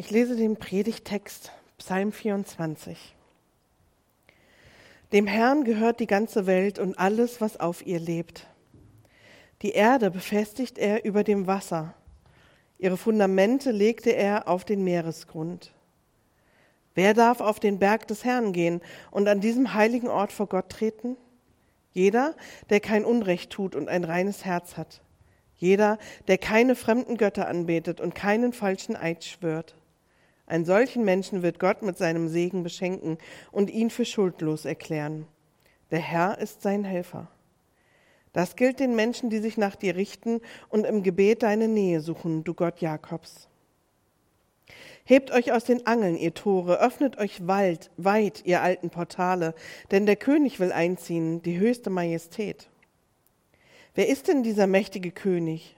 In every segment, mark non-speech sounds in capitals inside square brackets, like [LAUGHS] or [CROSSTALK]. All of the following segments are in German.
Ich lese den Predigtext Psalm 24. Dem Herrn gehört die ganze Welt und alles, was auf ihr lebt. Die Erde befestigt er über dem Wasser. Ihre Fundamente legte er auf den Meeresgrund. Wer darf auf den Berg des Herrn gehen und an diesem heiligen Ort vor Gott treten? Jeder, der kein Unrecht tut und ein reines Herz hat. Jeder, der keine fremden Götter anbetet und keinen falschen Eid schwört. Einen solchen Menschen wird Gott mit seinem Segen beschenken und ihn für schuldlos erklären. Der Herr ist sein Helfer. Das gilt den Menschen, die sich nach dir richten und im Gebet deine Nähe suchen, du Gott Jakobs. Hebt euch aus den Angeln, ihr Tore, öffnet euch weit, weit, ihr alten Portale, denn der König will einziehen, die höchste Majestät. Wer ist denn dieser mächtige König?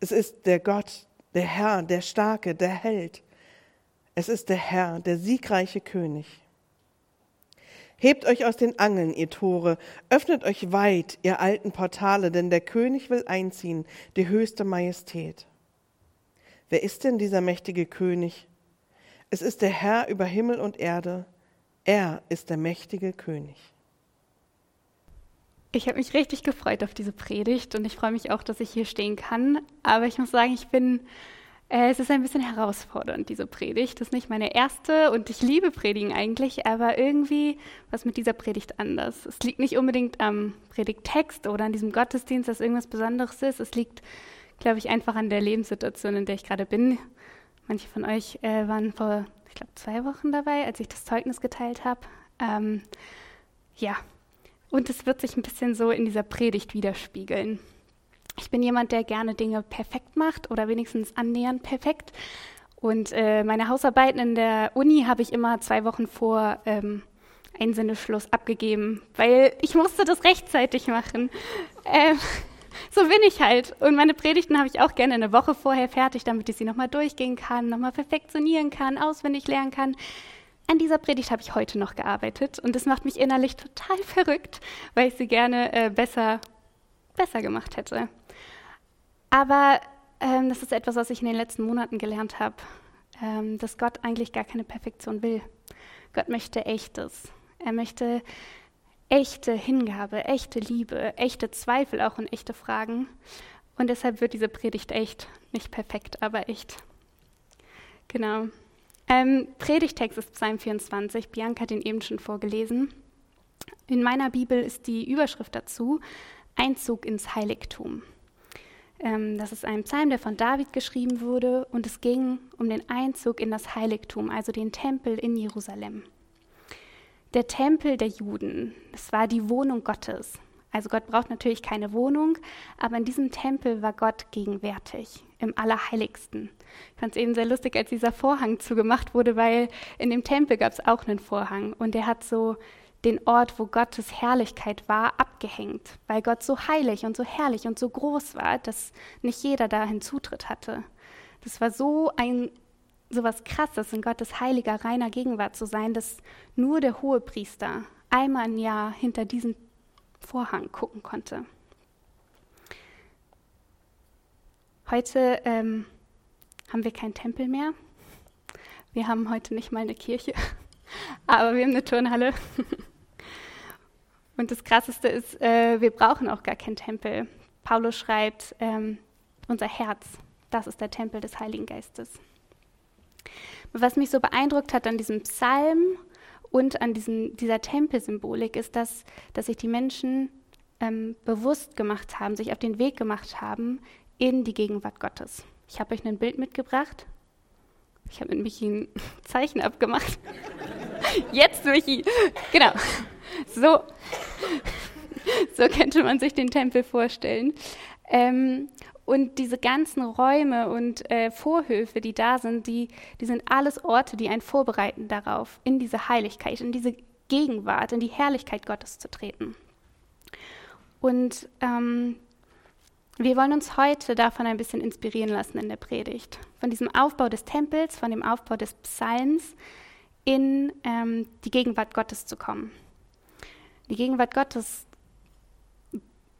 Es ist der Gott, der Herr, der Starke, der Held, es ist der Herr, der siegreiche König. Hebt euch aus den Angeln, ihr Tore, öffnet euch weit, ihr alten Portale, denn der König will einziehen, die höchste Majestät. Wer ist denn dieser mächtige König? Es ist der Herr über Himmel und Erde. Er ist der mächtige König. Ich habe mich richtig gefreut auf diese Predigt und ich freue mich auch, dass ich hier stehen kann. Aber ich muss sagen, ich bin es ist ein bisschen herausfordernd, diese Predigt. Das ist nicht meine erste und ich liebe Predigen eigentlich, aber irgendwie was mit dieser Predigt anders. Es liegt nicht unbedingt am Predigttext oder an diesem Gottesdienst, dass irgendwas Besonderes ist. Es liegt, glaube ich, einfach an der Lebenssituation, in der ich gerade bin. Manche von euch äh, waren vor, ich glaube, zwei Wochen dabei, als ich das Zeugnis geteilt habe. Ähm, ja, und es wird sich ein bisschen so in dieser Predigt widerspiegeln. Ich bin jemand, der gerne Dinge perfekt macht oder wenigstens annähernd perfekt. Und äh, meine Hausarbeiten in der Uni habe ich immer zwei Wochen vor ähm, Einsendeschluss abgegeben, weil ich musste das rechtzeitig machen. Ähm, [LAUGHS] so bin ich halt. Und meine Predigten habe ich auch gerne eine Woche vorher fertig, damit ich sie nochmal durchgehen kann, nochmal perfektionieren kann, auswendig lernen kann. An dieser Predigt habe ich heute noch gearbeitet und das macht mich innerlich total verrückt, weil ich sie gerne äh, besser, besser gemacht hätte. Aber ähm, das ist etwas, was ich in den letzten Monaten gelernt habe, ähm, dass Gott eigentlich gar keine Perfektion will. Gott möchte echtes. Er möchte echte Hingabe, echte Liebe, echte Zweifel auch und echte Fragen. Und deshalb wird diese Predigt echt. Nicht perfekt, aber echt. Genau. Ähm, Predigtext ist Psalm 24. Bianca hat ihn eben schon vorgelesen. In meiner Bibel ist die Überschrift dazu Einzug ins Heiligtum. Ähm, das ist ein Psalm, der von David geschrieben wurde und es ging um den Einzug in das Heiligtum, also den Tempel in Jerusalem. Der Tempel der Juden, das war die Wohnung Gottes. Also Gott braucht natürlich keine Wohnung, aber in diesem Tempel war Gott gegenwärtig, im Allerheiligsten. Ich fand es eben sehr lustig, als dieser Vorhang zugemacht wurde, weil in dem Tempel gab es auch einen Vorhang und der hat so den Ort, wo Gottes Herrlichkeit war, abgehängt, weil Gott so heilig und so herrlich und so groß war, dass nicht jeder dahin Zutritt hatte. Das war so ein so was Krasses, in Gottes heiliger, reiner Gegenwart zu sein, dass nur der hohe Priester einmal im Jahr hinter diesen Vorhang gucken konnte. Heute ähm, haben wir keinen Tempel mehr. Wir haben heute nicht mal eine Kirche, [LAUGHS] aber wir haben eine Turnhalle. [LAUGHS] Und das Krasseste ist, äh, wir brauchen auch gar keinen Tempel. Paulus schreibt, ähm, unser Herz, das ist der Tempel des Heiligen Geistes. Was mich so beeindruckt hat an diesem Psalm und an diesem, dieser Tempelsymbolik ist, dass, dass sich die Menschen ähm, bewusst gemacht haben, sich auf den Weg gemacht haben in die Gegenwart Gottes. Ich habe euch ein Bild mitgebracht. Ich habe mit Michi ein [LAUGHS] Zeichen abgemacht. [LAUGHS] Jetzt, Michi. Genau. So, so könnte man sich den Tempel vorstellen. Ähm, und diese ganzen Räume und äh, Vorhöfe, die da sind, die, die sind alles Orte, die einen vorbereiten darauf, in diese Heiligkeit, in diese Gegenwart, in die Herrlichkeit Gottes zu treten. Und ähm, wir wollen uns heute davon ein bisschen inspirieren lassen in der Predigt. Von diesem Aufbau des Tempels, von dem Aufbau des Psalms in ähm, die Gegenwart Gottes zu kommen. Die Gegenwart Gottes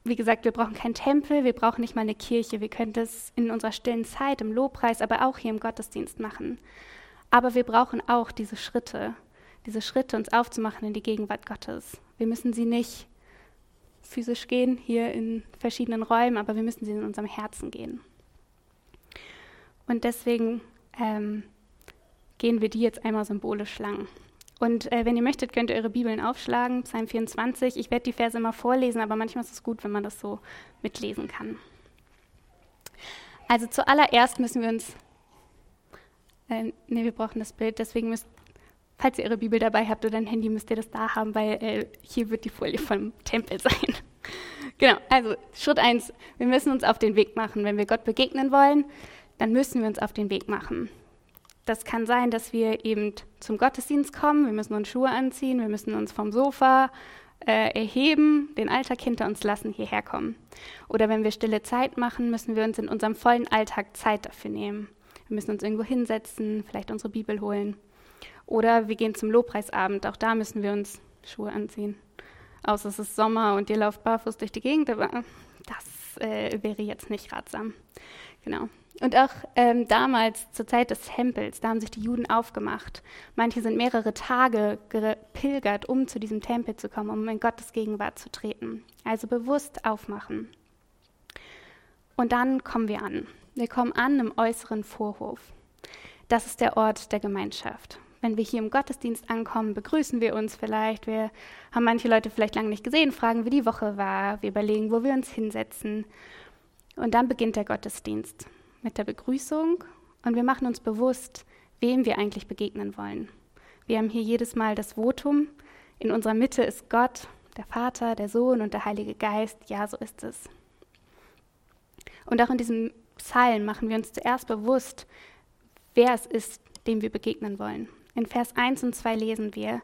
wie gesagt, wir brauchen keinen Tempel, wir brauchen nicht mal eine Kirche. Wir können das in unserer stillen Zeit, im Lobpreis, aber auch hier im Gottesdienst machen. Aber wir brauchen auch diese Schritte, diese Schritte, uns aufzumachen in die Gegenwart Gottes. Wir müssen sie nicht physisch gehen, hier in verschiedenen Räumen, aber wir müssen sie in unserem Herzen gehen. Und deswegen ähm, gehen wir die jetzt einmal symbolisch lang. Und äh, wenn ihr möchtet, könnt ihr eure Bibeln aufschlagen, Psalm 24. Ich werde die Verse immer vorlesen, aber manchmal ist es gut, wenn man das so mitlesen kann. Also zuallererst müssen wir uns, äh, ne, wir brauchen das Bild, deswegen müsst, falls ihr eure Bibel dabei habt oder ein Handy, müsst ihr das da haben, weil äh, hier wird die Folie vom Tempel [LAUGHS] sein. genau, also Schritt 1, wir müssen uns auf den Weg machen. Wenn wir Gott begegnen wollen, dann müssen wir uns auf den Weg machen. Das kann sein, dass wir eben zum Gottesdienst kommen, wir müssen uns Schuhe anziehen, wir müssen uns vom Sofa äh, erheben, den Alltag hinter uns lassen, hierher kommen. Oder wenn wir stille Zeit machen, müssen wir uns in unserem vollen Alltag Zeit dafür nehmen. Wir müssen uns irgendwo hinsetzen, vielleicht unsere Bibel holen. Oder wir gehen zum Lobpreisabend, auch da müssen wir uns Schuhe anziehen. Außer es ist Sommer und ihr lauft barfuß durch die Gegend, aber das äh, wäre jetzt nicht ratsam. Genau. Und auch ähm, damals, zur Zeit des Tempels, da haben sich die Juden aufgemacht. Manche sind mehrere Tage gepilgert, um zu diesem Tempel zu kommen, um in Gottes Gegenwart zu treten. Also bewusst aufmachen. Und dann kommen wir an. Wir kommen an im äußeren Vorhof. Das ist der Ort der Gemeinschaft. Wenn wir hier im Gottesdienst ankommen, begrüßen wir uns vielleicht. Wir haben manche Leute vielleicht lange nicht gesehen, fragen, wie die Woche war. Wir überlegen, wo wir uns hinsetzen. Und dann beginnt der Gottesdienst mit der Begrüßung und wir machen uns bewusst, wem wir eigentlich begegnen wollen. Wir haben hier jedes Mal das Votum. In unserer Mitte ist Gott, der Vater, der Sohn und der Heilige Geist. Ja, so ist es. Und auch in diesem Psalm machen wir uns zuerst bewusst, wer es ist, dem wir begegnen wollen. In Vers 1 und 2 lesen wir,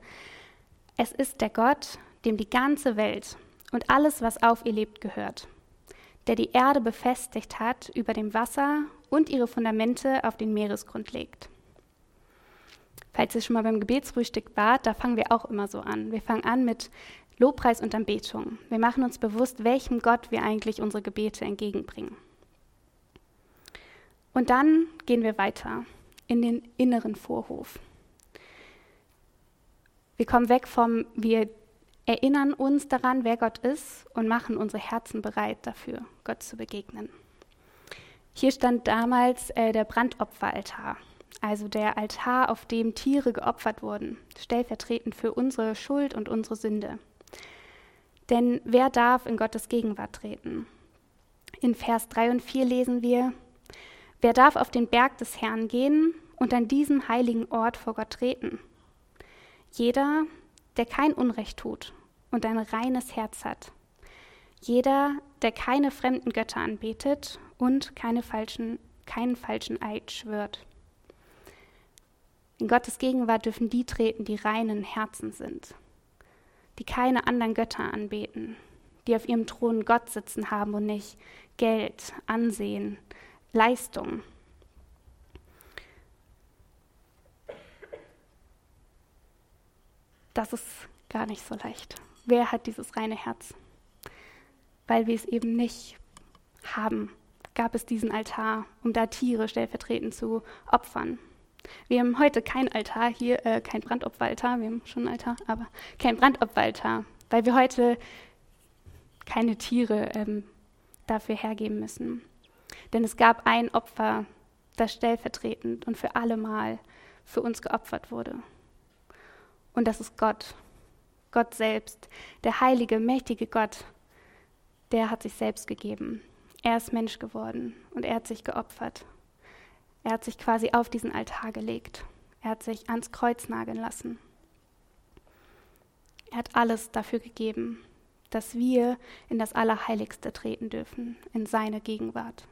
es ist der Gott, dem die ganze Welt und alles, was auf ihr lebt, gehört der die Erde befestigt hat über dem Wasser und ihre Fundamente auf den Meeresgrund legt. Falls ihr schon mal beim Gebetsfrühstück wart, da fangen wir auch immer so an. Wir fangen an mit Lobpreis und Anbetung. Wir machen uns bewusst, welchem Gott wir eigentlich unsere Gebete entgegenbringen. Und dann gehen wir weiter in den inneren Vorhof. Wir kommen weg vom, wir erinnern uns daran, wer Gott ist und machen unsere Herzen bereit dafür, Gott zu begegnen. Hier stand damals äh, der Brandopferaltar, also der Altar, auf dem Tiere geopfert wurden, stellvertretend für unsere Schuld und unsere Sünde. Denn wer darf in Gottes Gegenwart treten? In Vers 3 und 4 lesen wir, wer darf auf den Berg des Herrn gehen und an diesem heiligen Ort vor Gott treten? Jeder, der kein Unrecht tut und ein reines Herz hat. Jeder, der keine fremden Götter anbetet und keine falschen, keinen falschen Eid schwört. In Gottes Gegenwart dürfen die treten, die reinen Herzen sind, die keine anderen Götter anbeten, die auf ihrem Thron Gott sitzen haben und nicht Geld, Ansehen, Leistung. Das ist gar nicht so leicht. Wer hat dieses reine Herz? Weil wir es eben nicht haben, gab es diesen Altar, um da Tiere stellvertretend zu opfern. Wir haben heute kein Altar hier, äh, kein Brandopferaltar, wir haben schon ein Altar, aber kein Brandopferaltar, weil wir heute keine Tiere ähm, dafür hergeben müssen. Denn es gab ein Opfer, das stellvertretend und für allemal für uns geopfert wurde. Und das ist Gott. Gott selbst, der heilige, mächtige Gott, der hat sich selbst gegeben. Er ist Mensch geworden und er hat sich geopfert. Er hat sich quasi auf diesen Altar gelegt. Er hat sich ans Kreuz nageln lassen. Er hat alles dafür gegeben, dass wir in das Allerheiligste treten dürfen, in seine Gegenwart.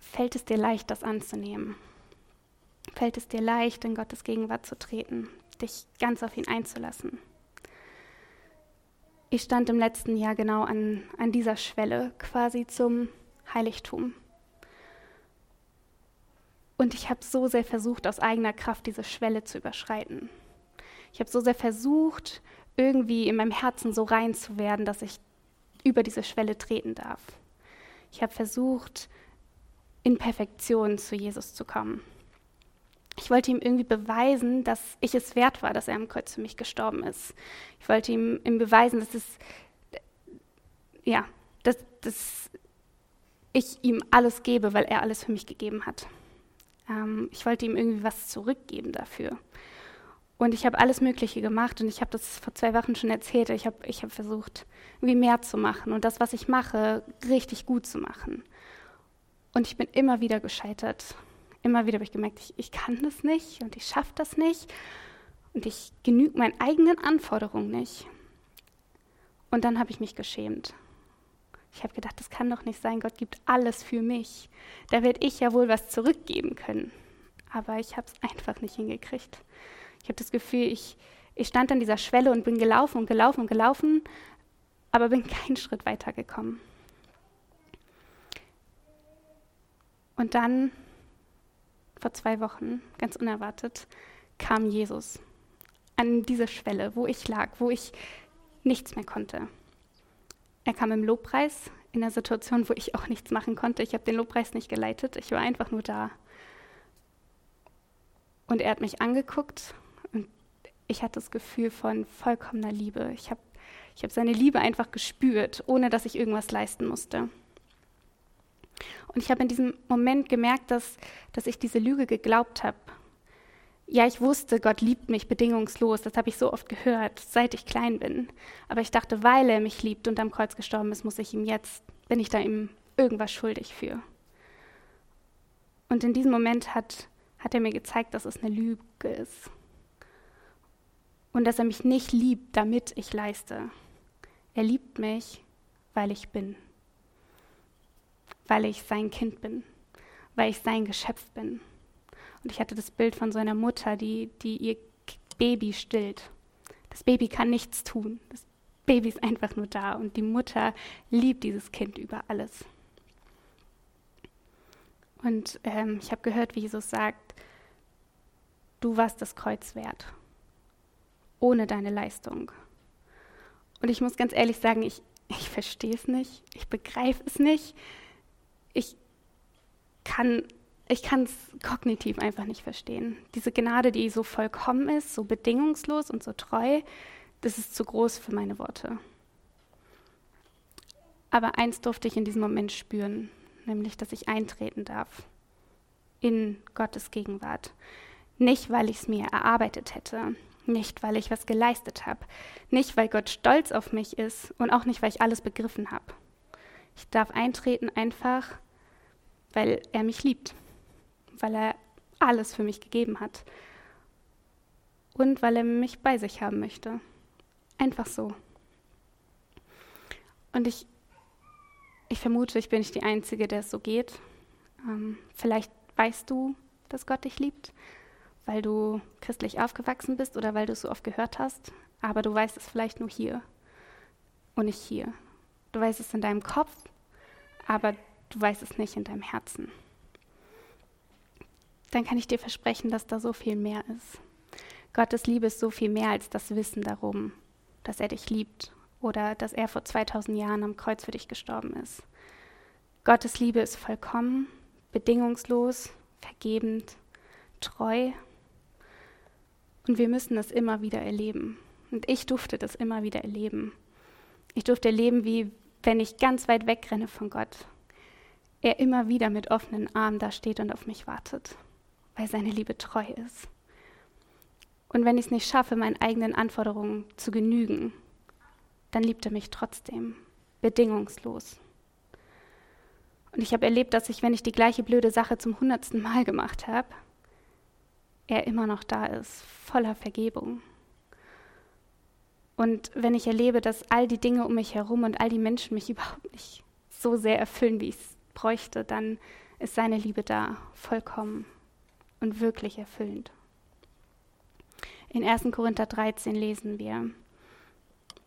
Fällt es dir leicht, das anzunehmen? Fällt es dir leicht, in Gottes Gegenwart zu treten, dich ganz auf ihn einzulassen. Ich stand im letzten Jahr genau an, an dieser Schwelle, quasi zum Heiligtum. Und ich habe so sehr versucht, aus eigener Kraft diese Schwelle zu überschreiten. Ich habe so sehr versucht, irgendwie in meinem Herzen so rein zu werden, dass ich über diese Schwelle treten darf. Ich habe versucht, in Perfektion zu Jesus zu kommen. Ich wollte ihm irgendwie beweisen, dass ich es wert war, dass er am Kreuz für mich gestorben ist. Ich wollte ihm, ihm beweisen, dass es, ja, dass, dass ich ihm alles gebe, weil er alles für mich gegeben hat. Ähm, ich wollte ihm irgendwie was zurückgeben dafür. Und ich habe alles Mögliche gemacht und ich habe das vor zwei Wochen schon erzählt. Ich habe ich hab versucht, irgendwie mehr zu machen und das, was ich mache, richtig gut zu machen. Und ich bin immer wieder gescheitert. Immer wieder habe ich gemerkt, ich, ich kann das nicht und ich schaffe das nicht und ich genüge meinen eigenen Anforderungen nicht. Und dann habe ich mich geschämt. Ich habe gedacht, das kann doch nicht sein, Gott gibt alles für mich. Da werde ich ja wohl was zurückgeben können. Aber ich habe es einfach nicht hingekriegt. Ich habe das Gefühl, ich, ich stand an dieser Schwelle und bin gelaufen und gelaufen und gelaufen, aber bin keinen Schritt weiter gekommen. Und dann, vor zwei Wochen, ganz unerwartet, kam Jesus an diese Schwelle, wo ich lag, wo ich nichts mehr konnte. Er kam im Lobpreis in einer Situation, wo ich auch nichts machen konnte. Ich habe den Lobpreis nicht geleitet, ich war einfach nur da. Und er hat mich angeguckt und ich hatte das Gefühl von vollkommener Liebe. Ich habe ich hab seine Liebe einfach gespürt, ohne dass ich irgendwas leisten musste. Und ich habe in diesem Moment gemerkt, dass, dass ich diese Lüge geglaubt habe. Ja, ich wusste, Gott liebt mich bedingungslos. Das habe ich so oft gehört, seit ich klein bin. Aber ich dachte, weil er mich liebt und am Kreuz gestorben ist, muss ich ihm jetzt, bin ich da ihm irgendwas schuldig für. Und in diesem Moment hat, hat er mir gezeigt, dass es eine Lüge ist. Und dass er mich nicht liebt, damit ich leiste. Er liebt mich, weil ich bin. Weil ich sein Kind bin. Weil ich sein Geschöpf bin. Und ich hatte das Bild von so einer Mutter, die, die ihr Baby stillt. Das Baby kann nichts tun. Das Baby ist einfach nur da und die Mutter liebt dieses Kind über alles. Und ähm, ich habe gehört, wie Jesus sagt, du warst das Kreuz wert, ohne deine Leistung. Und ich muss ganz ehrlich sagen, ich, ich verstehe es nicht, ich begreife es nicht, ich kann ich kann es kognitiv einfach nicht verstehen. Diese Gnade, die so vollkommen ist, so bedingungslos und so treu, das ist zu groß für meine Worte. Aber eins durfte ich in diesem Moment spüren, nämlich, dass ich eintreten darf in Gottes Gegenwart. Nicht, weil ich es mir erarbeitet hätte, nicht, weil ich was geleistet habe, nicht, weil Gott stolz auf mich ist und auch nicht, weil ich alles begriffen habe. Ich darf eintreten einfach, weil er mich liebt weil er alles für mich gegeben hat und weil er mich bei sich haben möchte. Einfach so. Und ich, ich vermute, ich bin nicht die Einzige, der es so geht. Ähm, vielleicht weißt du, dass Gott dich liebt, weil du christlich aufgewachsen bist oder weil du es so oft gehört hast, aber du weißt es vielleicht nur hier und nicht hier. Du weißt es in deinem Kopf, aber du weißt es nicht in deinem Herzen dann kann ich dir versprechen, dass da so viel mehr ist. Gottes Liebe ist so viel mehr als das Wissen darum, dass er dich liebt oder dass er vor 2000 Jahren am Kreuz für dich gestorben ist. Gottes Liebe ist vollkommen, bedingungslos, vergebend, treu. Und wir müssen das immer wieder erleben. Und ich durfte das immer wieder erleben. Ich durfte erleben, wie wenn ich ganz weit wegrenne von Gott, er immer wieder mit offenen Armen da steht und auf mich wartet weil seine Liebe treu ist. Und wenn ich es nicht schaffe, meinen eigenen Anforderungen zu genügen, dann liebt er mich trotzdem, bedingungslos. Und ich habe erlebt, dass ich, wenn ich die gleiche blöde Sache zum hundertsten Mal gemacht habe, er immer noch da ist, voller Vergebung. Und wenn ich erlebe, dass all die Dinge um mich herum und all die Menschen mich [LAUGHS] überhaupt nicht so sehr erfüllen, wie ich es bräuchte, dann ist seine Liebe da, vollkommen und wirklich erfüllend. In 1. Korinther 13 lesen wir,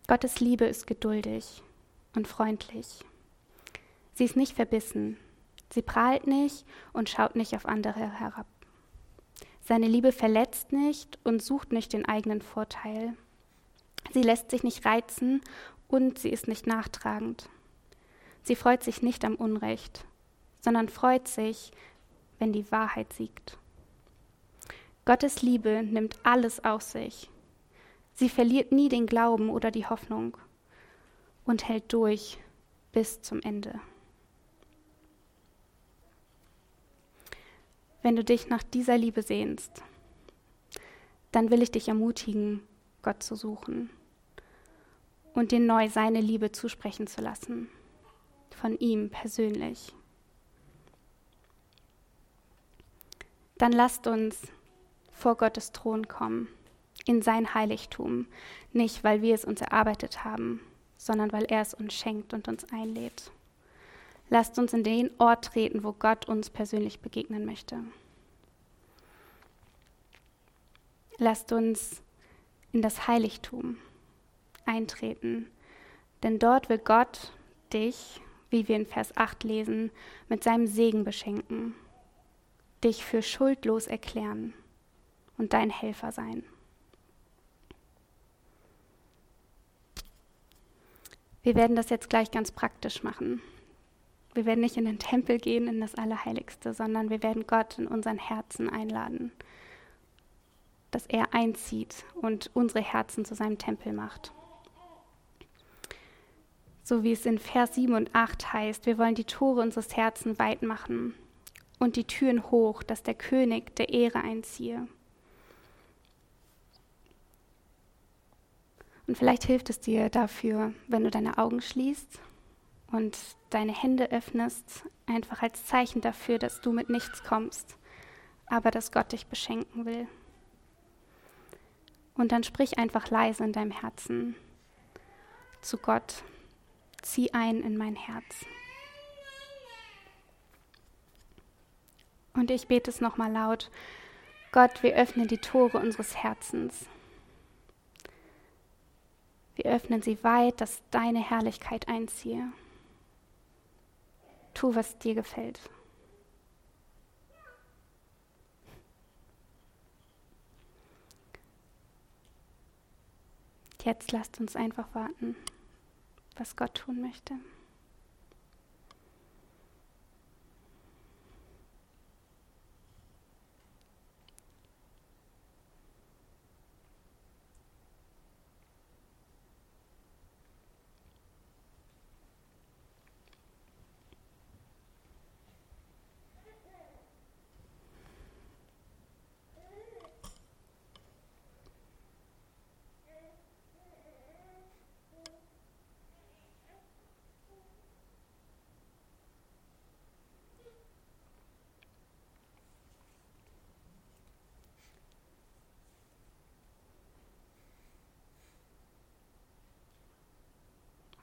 Gottes Liebe ist geduldig und freundlich. Sie ist nicht verbissen, sie prahlt nicht und schaut nicht auf andere herab. Seine Liebe verletzt nicht und sucht nicht den eigenen Vorteil. Sie lässt sich nicht reizen und sie ist nicht nachtragend. Sie freut sich nicht am Unrecht, sondern freut sich, wenn die Wahrheit siegt. Gottes Liebe nimmt alles auf sich. Sie verliert nie den Glauben oder die Hoffnung und hält durch bis zum Ende. Wenn du dich nach dieser Liebe sehnst, dann will ich dich ermutigen, Gott zu suchen und dir neu seine Liebe zusprechen zu lassen, von ihm persönlich. Dann lasst uns vor Gottes Thron kommen, in sein Heiligtum, nicht weil wir es uns erarbeitet haben, sondern weil er es uns schenkt und uns einlädt. Lasst uns in den Ort treten, wo Gott uns persönlich begegnen möchte. Lasst uns in das Heiligtum eintreten, denn dort will Gott dich, wie wir in Vers 8 lesen, mit seinem Segen beschenken, dich für schuldlos erklären und dein Helfer sein. Wir werden das jetzt gleich ganz praktisch machen. Wir werden nicht in den Tempel gehen, in das Allerheiligste, sondern wir werden Gott in unseren Herzen einladen, dass er einzieht und unsere Herzen zu seinem Tempel macht. So wie es in Vers 7 und 8 heißt, wir wollen die Tore unseres Herzens weit machen und die Türen hoch, dass der König der Ehre einziehe. Und vielleicht hilft es dir dafür, wenn du deine Augen schließt und deine Hände öffnest, einfach als Zeichen dafür, dass du mit nichts kommst, aber dass Gott dich beschenken will. Und dann sprich einfach leise in deinem Herzen zu Gott, zieh ein in mein Herz. Und ich bete es nochmal laut. Gott, wir öffnen die Tore unseres Herzens. Wir öffnen sie weit, dass deine Herrlichkeit einziehe. Tu, was dir gefällt. Jetzt lasst uns einfach warten, was Gott tun möchte.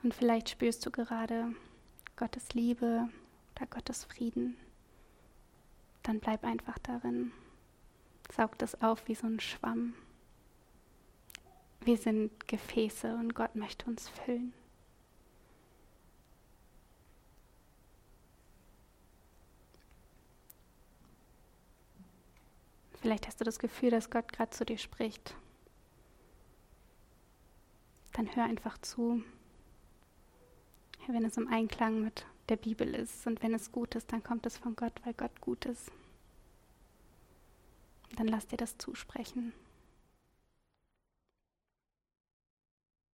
Und vielleicht spürst du gerade Gottes Liebe oder Gottes Frieden. Dann bleib einfach darin. Saug das auf wie so ein Schwamm. Wir sind Gefäße und Gott möchte uns füllen. Vielleicht hast du das Gefühl, dass Gott gerade zu dir spricht. Dann hör einfach zu wenn es im Einklang mit der Bibel ist und wenn es gut ist, dann kommt es von Gott, weil Gott gut ist. Dann lass dir das zusprechen.